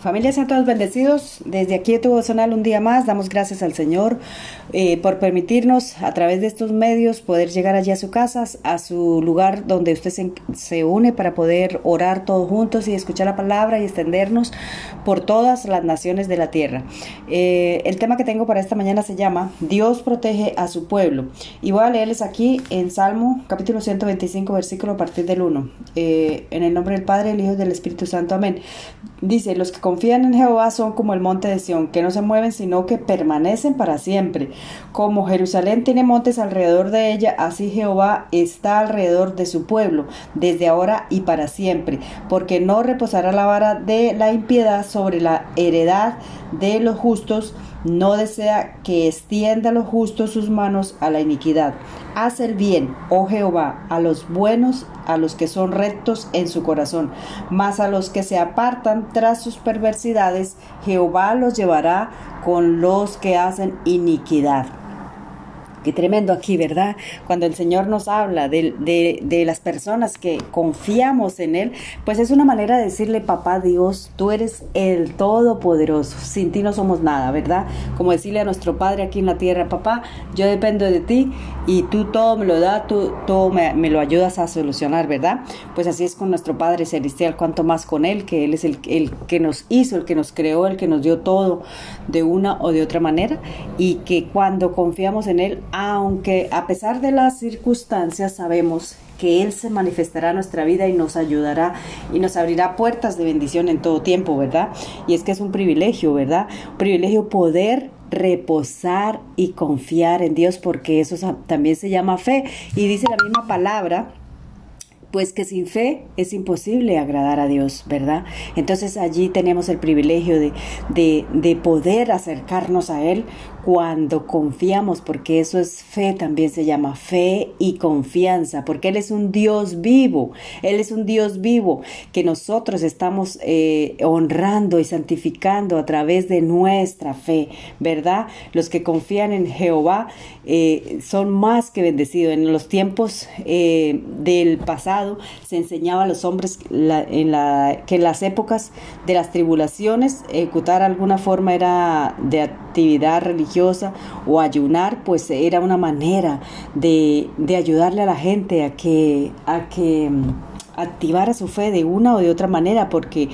Familia, sean todos bendecidos. Desde aquí de tu Bozonal un día más, damos gracias al Señor eh, por permitirnos a través de estos medios poder llegar allí a su casa, a su lugar donde usted se, une para poder orar todos juntos y escuchar la palabra y extendernos por todas las naciones de la tierra. Eh, el tema que tengo para esta mañana se llama Dios protege a su pueblo. Y voy a leerles aquí en Salmo capítulo 125, versículo a partir del 1. Eh, en el nombre del Padre, el Hijo y del Espíritu Santo. Amén. Dice, los que confían en Jehová son como el monte de Sión, que no se mueven, sino que permanecen para siempre. Como Jerusalén tiene montes alrededor de ella, así Jehová está alrededor de su pueblo, desde ahora y para siempre, porque no reposará la vara de la impiedad sobre la heredad de los justos, no desea que extienda los justos sus manos a la iniquidad. Haz el bien, oh Jehová, a los buenos, a los que son rectos en su corazón, mas a los que se apartan tras sus perversidades, Jehová los llevará con los que hacen iniquidad. Qué tremendo aquí, ¿verdad? Cuando el Señor nos habla de, de, de, las personas que confiamos en Él, pues es una manera de decirle, papá Dios, tú eres el Todopoderoso, sin ti no somos nada, ¿verdad? Como decirle a nuestro Padre aquí en la tierra, papá, yo dependo de ti y tú todo me lo das, tú todo me, lo ayudas a solucionar, ¿verdad? Pues así es con nuestro Padre Celestial, cuanto más con Él, que Él es el, el que nos hizo, el que nos creó, el que nos dio todo de una o de otra manera y que cuando confiamos en Él, aunque a pesar de las circunstancias sabemos que Él se manifestará en nuestra vida y nos ayudará y nos abrirá puertas de bendición en todo tiempo, ¿verdad? Y es que es un privilegio, ¿verdad? Un privilegio poder reposar y confiar en Dios porque eso también se llama fe. Y dice la misma palabra pues que sin fe es imposible agradar a Dios, ¿verdad? Entonces allí tenemos el privilegio de, de, de, poder acercarnos a Él cuando confiamos, porque eso es fe, también se llama fe y confianza, porque Él es un Dios vivo, Él es un Dios vivo que nosotros estamos eh, honrando y santificando a través de nuestra fe, ¿verdad? Los que confían en Jehová eh, son más que bendecidos. En los tiempos eh, del pasado se enseñaba a los hombres en la, que en las épocas de las tribulaciones ejecutar alguna forma era de actividad religiosa o ayunar, pues era una manera de, de ayudarle a la gente a que, a que activar a su fe de una o de otra manera, porque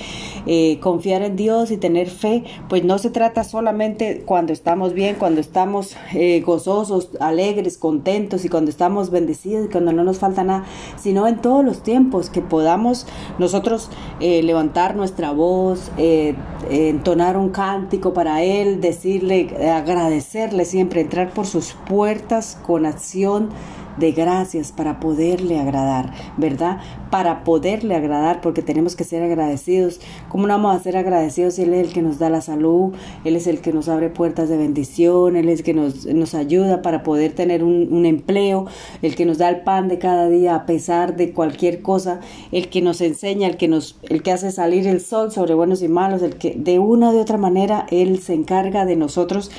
eh, confiar en Dios y tener fe, pues no se trata solamente cuando estamos bien, cuando estamos eh, gozosos, alegres, contentos y cuando estamos bendecidos y cuando no nos falta nada, sino en todos los tiempos que podamos nosotros eh, levantar nuestra voz, entonar un cántico para Él, decirle, agradecerle siempre, entrar por sus puertas con acción de gracias para poderle agradar, ¿verdad? Para poderle agradar, porque tenemos que ser agradecidos. ¿Cómo no vamos a ser agradecidos si Él es el que nos da la salud? Él es el que nos abre puertas de bendición, Él es el que nos, nos ayuda para poder tener un, un empleo, el que nos da el pan de cada día a pesar de cualquier cosa, el que nos enseña, el que nos, el que hace salir el sol sobre buenos y malos, el que de una o de otra manera Él se encarga de nosotros,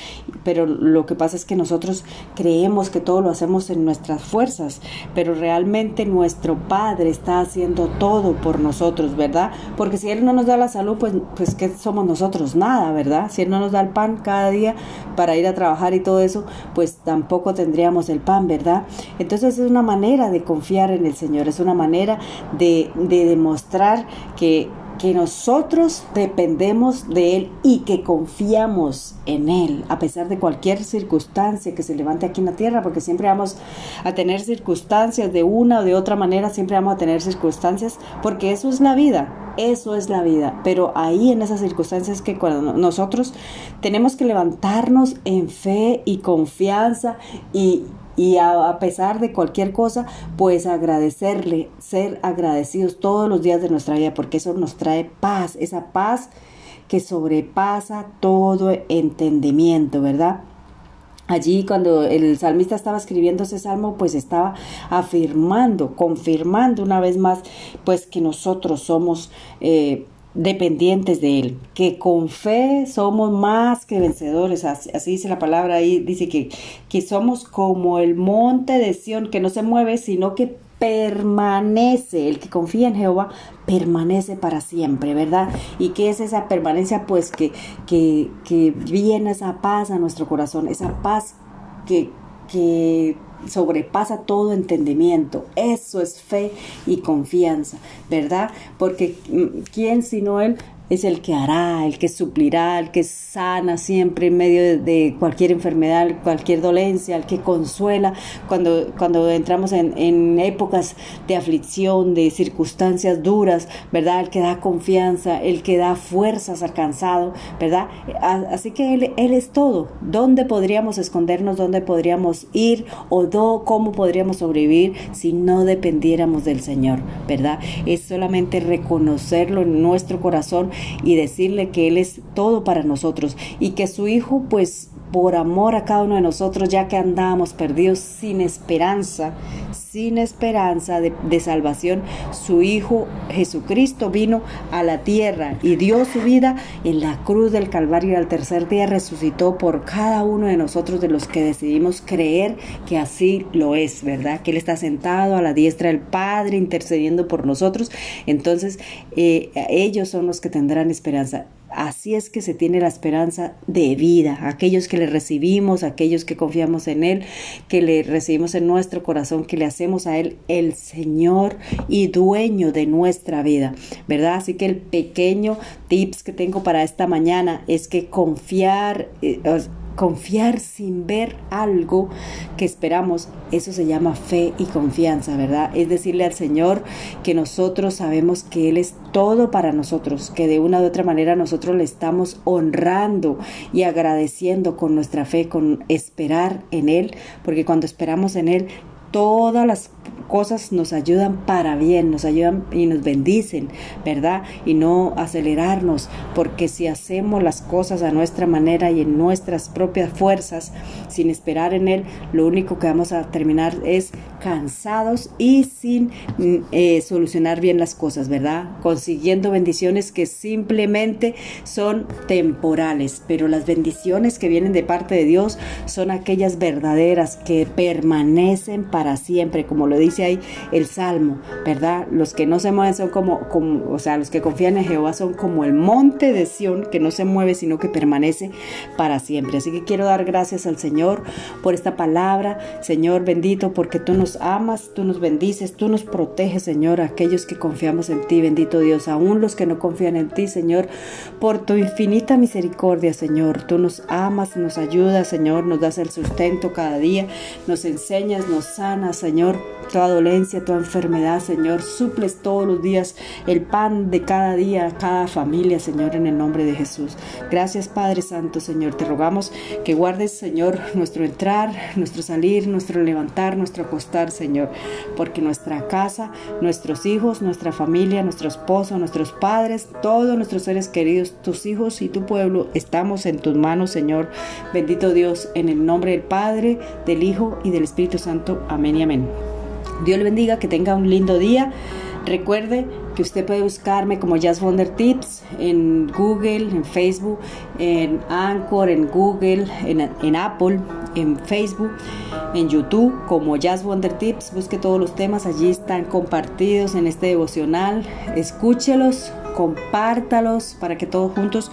pero lo que pasa es que nosotros creemos que todo lo hacemos en nuestras fuerzas, pero realmente nuestro Padre está haciendo todo por nosotros, ¿verdad? Porque si Él no nos da la salud, pues, pues ¿qué somos nosotros? Nada, ¿verdad? Si Él no nos da el pan cada día para ir a trabajar y todo eso, pues tampoco tendríamos el pan, ¿verdad? Entonces es una manera de confiar en el Señor, es una manera de, de demostrar que que nosotros dependemos de Él y que confiamos en Él, a pesar de cualquier circunstancia que se levante aquí en la tierra, porque siempre vamos a tener circunstancias de una o de otra manera, siempre vamos a tener circunstancias, porque eso es la vida, eso es la vida, pero ahí en esas circunstancias que cuando nosotros tenemos que levantarnos en fe y confianza y y a, pesar de cualquier cosa, pues agradecerle, ser agradecidos todos los días de nuestra vida, porque eso nos trae paz, esa paz que sobrepasa todo entendimiento, ¿verdad? Allí cuando el salmista estaba escribiendo ese salmo, pues estaba afirmando, confirmando una vez más, pues que nosotros somos eh, dependientes de Él, que con fe somos más que vencedores, así, dice la palabra ahí, dice que, que somos como el monte de Sión, que no se mueve, sino que permanece, el que confía en Jehová permanece para siempre, ¿verdad? ¿Y qué es esa permanencia? Pues que, que, que viene esa paz a nuestro corazón, esa paz que, que sobrepasa todo entendimiento. Eso es fe y confianza, ¿verdad? Porque mm, ¿quién sino Él es el que hará, el que suplirá, el que sana siempre en medio de, cualquier enfermedad, cualquier dolencia, el que consuela cuando, cuando entramos en, en, épocas de aflicción, de circunstancias duras, ¿verdad? El que da confianza, el que da fuerzas al cansado, ¿verdad? Así que Él, él es todo. ¿Dónde podríamos escondernos? ¿Dónde podríamos ir? ¿O cómo podríamos sobrevivir si no dependiéramos del Señor, ¿verdad? Es solamente reconocerlo en nuestro corazón y decirle que Él es todo para nosotros y que su Hijo pues por amor a cada uno de nosotros, ya que andábamos perdidos sin esperanza, sin esperanza de, salvación, su Hijo Jesucristo vino a la tierra y dio su vida en la cruz del Calvario y al tercer día resucitó por cada uno de nosotros de los que decidimos creer que así lo es, ¿verdad? Que Él está sentado a la diestra del Padre intercediendo por nosotros. Entonces, eh, ellos son los que tendrán esperanza. Así es que se tiene la esperanza de vida. Aquellos que le recibimos, aquellos que confiamos en Él, que le recibimos en nuestro corazón, que le hacemos a Él el Señor y dueño de nuestra vida, ¿verdad? Así que el pequeño tips que tengo para esta mañana es que confiar... Confiar sin ver algo que esperamos, eso se llama fe y confianza, ¿verdad? Es decirle al Señor que nosotros sabemos que Él es todo para nosotros, que de una u otra manera nosotros le estamos honrando y agradeciendo con nuestra fe, con esperar en Él, porque cuando esperamos en Él, todas las cosas nos ayudan para bien, nos ayudan y nos bendicen, ¿verdad? Y no acelerarnos, porque si hacemos las cosas a nuestra manera y en nuestras propias fuerzas, sin esperar en Él, lo único que vamos a terminar es cansados y sin mm, eh, solucionar bien las cosas, ¿verdad? Consiguiendo bendiciones que simplemente son temporales, pero las bendiciones que vienen de parte de Dios son aquellas verdaderas que permanecen para siempre, como lo dice ahí el Salmo, ¿verdad? Los que no se mueven son como, como, o sea, los que confían en Jehová son como el monte de Sión, que no se mueve, sino que permanece para siempre. Así que quiero dar gracias al Señor por esta palabra, Señor bendito, porque tú nos amas, tú nos bendices, tú nos proteges, Señor, aquellos que confiamos en ti, bendito Dios, aún los que no confían en ti, Señor, por tu infinita misericordia, Señor. Tú nos amas, nos ayudas, Señor, nos das el sustento cada día, nos enseñas, nos sanas, Señor toda dolencia, toda enfermedad, Señor. Suples todos los días el pan de cada día, cada familia, Señor, en el nombre de Jesús. Gracias, Padre Santo, Señor. Te rogamos que guardes, Señor, nuestro entrar, nuestro salir, nuestro levantar, nuestro acostar, Señor. Porque nuestra casa, nuestros hijos, nuestra familia, nuestro esposo, nuestros padres, todos nuestros seres queridos, tus hijos y tu pueblo, estamos en tus manos, Señor. Bendito Dios, en el nombre del Padre, del Hijo y del Espíritu Santo. Amén y amén. Dios le bendiga, que tenga un lindo día. Recuerde que usted puede buscarme como Jazz Wonder Tips en Google, en Facebook, en Anchor, en Google, en, en, Apple, en Facebook, en YouTube como Jazz Wonder Tips. Busque todos los temas, allí están compartidos en este devocional. Escúchelos, compártalos para que todos juntos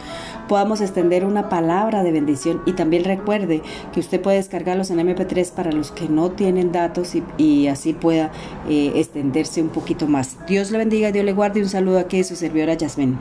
podamos extender una palabra de bendición y también recuerde que usted puede descargarlos en MP3 para los que no tienen datos y, así pueda eh, extenderse un poquito más. Dios le bendiga, Dios le guarde un saludo aquí de su servidora Yasmin.